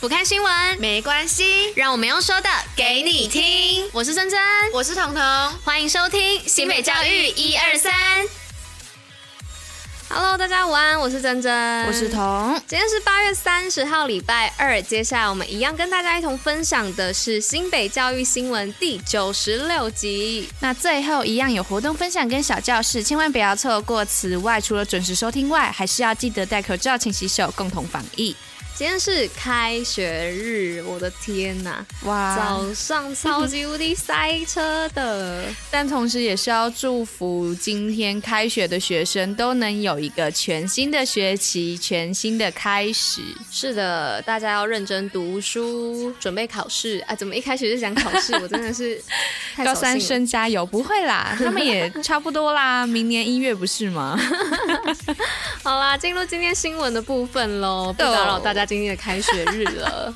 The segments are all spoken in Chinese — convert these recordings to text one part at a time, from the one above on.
不看新闻没关系，让我们用说的给你听。我是珍珍，我是彤彤，欢迎收听新北教育一二三。Hello，大家午安，我是珍珍，我是彤。今天是八月三十号，礼拜二。接下来我们一样跟大家一同分享的是新北教育新闻第九十六集。那最后一样有活动分享跟小教室，千万不要错过。此外，除了准时收听外，还是要记得戴口罩、勤洗手，共同防疫。今天是开学日，我的天呐！哇，早上超级无敌塞车的，但同时也是要祝福今天开学的学生都能有一个全新的学期，全新的开始。是的，大家要认真读书，准备考试。啊，怎么一开始就讲考试？我真的是 高三生加油！不会啦，他们也差不多啦，明年一月不是吗？好啦，进入今天新闻的部分喽，不打扰大家。今天的开学日了。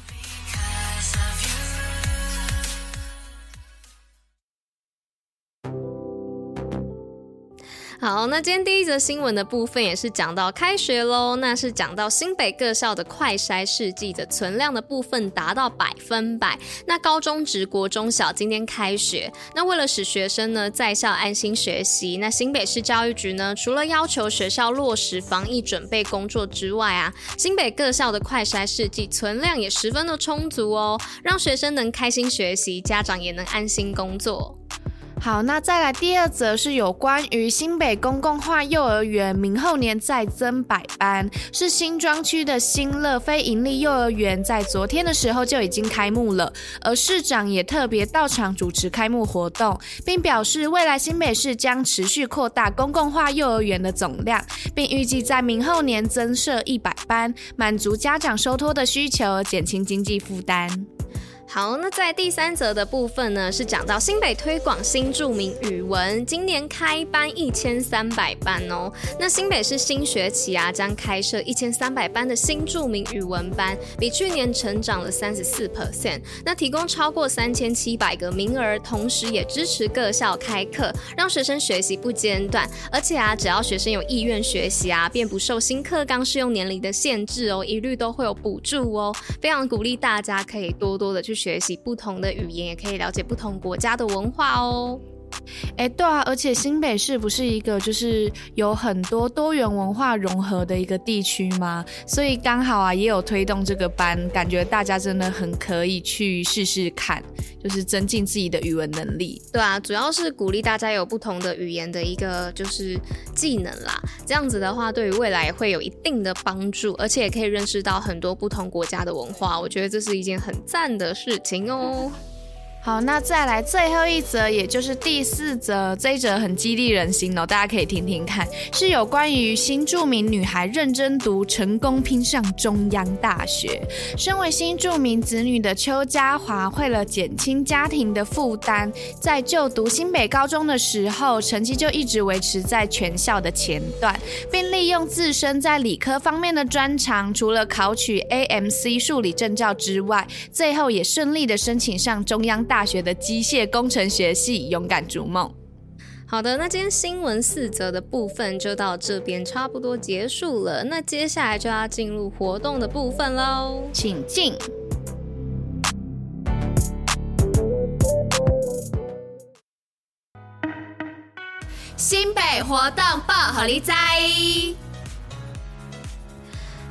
好，那今天第一则新闻的部分也是讲到开学喽，那是讲到新北各校的快筛试剂的存量的部分达到百分百。那高中职国中小今天开学，那为了使学生呢在校安心学习，那新北市教育局呢除了要求学校落实防疫准备工作之外啊，新北各校的快筛试剂存量也十分的充足哦，让学生能开心学习，家长也能安心工作。好，那再来第二则是有关于新北公共化幼儿园明后年再增百班，是新庄区的新乐非营利幼儿园，在昨天的时候就已经开幕了，而市长也特别到场主持开幕活动，并表示未来新北市将持续扩大公共化幼儿园的总量，并预计在明后年增设一百班，满足家长收托的需求，减轻经济负担。好，那在第三则的部分呢，是讲到新北推广新著名语文，今年开班一千三百班哦。那新北市新学期啊，将开设一千三百班的新著名语文班，比去年成长了三十四 percent。那提供超过三千七百个名额，同时也支持各校开课，让学生学习不间断。而且啊，只要学生有意愿学习啊，便不受新课纲适用年龄的限制哦，一律都会有补助哦。非常鼓励大家可以多多的去。学习不同的语言，也可以了解不同国家的文化哦。哎，对啊，而且新北市不是一个就是有很多多元文化融合的一个地区吗？所以刚好啊，也有推动这个班，感觉大家真的很可以去试试看，就是增进自己的语文能力。对啊，主要是鼓励大家有不同的语言的一个就是技能啦，这样子的话，对于未来会有一定的帮助，而且也可以认识到很多不同国家的文化。我觉得这是一件很赞的事情哦。好，那再来最后一则，也就是第四则，这一则很激励人心哦，大家可以听听看，是有关于新住民女孩认真读，成功拼上中央大学。身为新住民子女的邱家华，为了减轻家庭的负担，在就读新北高中的时候，成绩就一直维持在全校的前段，并利用自身在理科方面的专长，除了考取 AMC 数理证照之外，最后也顺利的申请上中央。大学的机械工程学系，勇敢逐梦。好的，那今天新闻四则的部分就到这边差不多结束了。那接下来就要进入活动的部分喽，请进。新北活动报虎你知。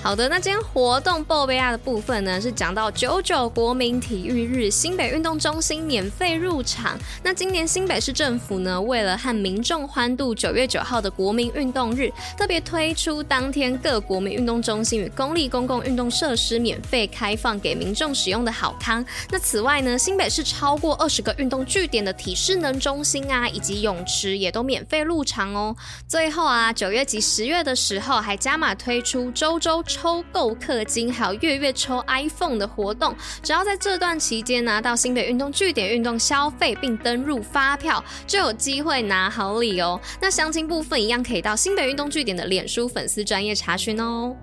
好的，那今天活动报备啊的部分呢，是讲到九九国民体育日，新北运动中心免费入场。那今年新北市政府呢，为了和民众欢度九月九号的国民运动日，特别推出当天各国民运动中心与公立公共运动设施免费开放给民众使用的好康。那此外呢，新北市超过二十个运动据点的体适能中心啊，以及泳池也都免费入场哦。最后啊，九月及十月的时候，还加码推出周周。抽购氪金，还有月月抽 iPhone 的活动，只要在这段期间拿到新北运动据点运动消费，并登入发票，就有机会拿好礼哦。那详情部分一样可以到新北运动据点的脸书粉丝专业查询哦。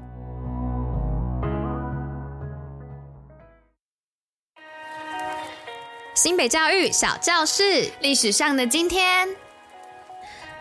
新北教育小教室，历史上的今天。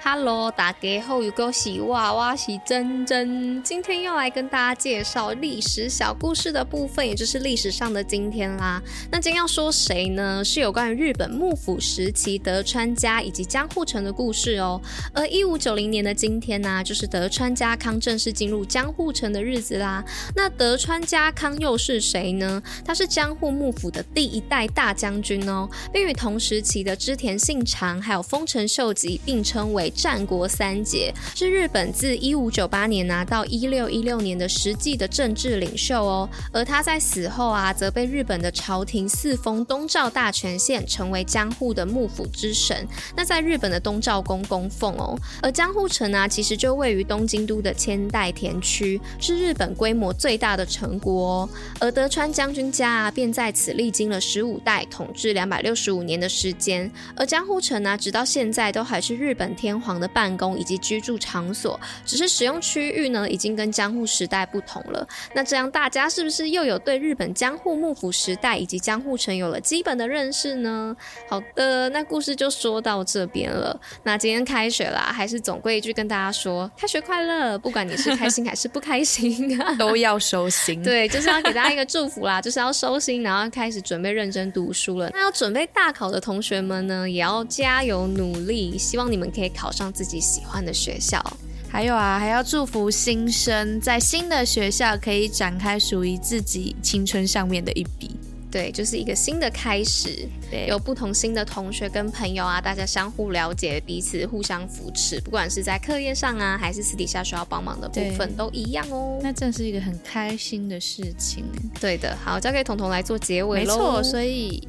Hello，大家好，有个喜娃娃喜珍珍，今天要来跟大家介绍历史小故事的部分，也就是历史上的今天啦。那今天要说谁呢？是有关于日本幕府时期德川家以及江户城的故事哦。而一五九零年的今天呢、就是德川家康正式进入江户城的日子啦。那德川家康又是谁呢？他是江户幕府的第一代大将军哦，并与同时期的织田信长还有丰臣秀吉并称为。战国三杰是日本自一五九八年拿到一六一六年的实际的政治领袖哦，而他在死后啊，则被日本的朝廷四封东照大权限，成为江户的幕府之神。那在日本的东照宫供奉哦，而江户城啊，其实就位于东京都的千代田区，是日本规模最大的城国哦。而德川将军家啊，便在此历经了十五代，统治两百六十五年的时间。而江户城啊，直到现在都还是日本天皇皇的办公以及居住场所，只是使用区域呢，已经跟江户时代不同了。那这样大家是不是又有对日本江户幕府时代以及江户城有了基本的认识呢？好的，那故事就说到这边了。那今天开学啦，还是总归一句跟大家说，开学快乐！不管你是开心还是不开心，都要收心。对，就是要给大家一个祝福啦，就是要收心，然后开始准备认真读书了。那要准备大考的同学们呢，也要加油努力，希望你们可以考上自己喜欢的学校，还有啊，还要祝福新生在新的学校可以展开属于自己青春上面的一笔。对，就是一个新的开始。对，有不同新的同学跟朋友啊，大家相互了解，彼此互相扶持，不管是在课业上啊，还是私底下需要帮忙的部分，都一样哦。那真是一个很开心的事情。对的，好，交给彤彤来做结尾喽。没错，所以。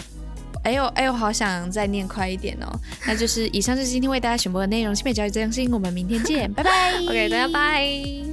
哎呦哎呦，好想再念快一点哦！那就是以上就是今天为大家选播的内容，新美教育最用心，我们明天见，拜拜。OK，大家拜。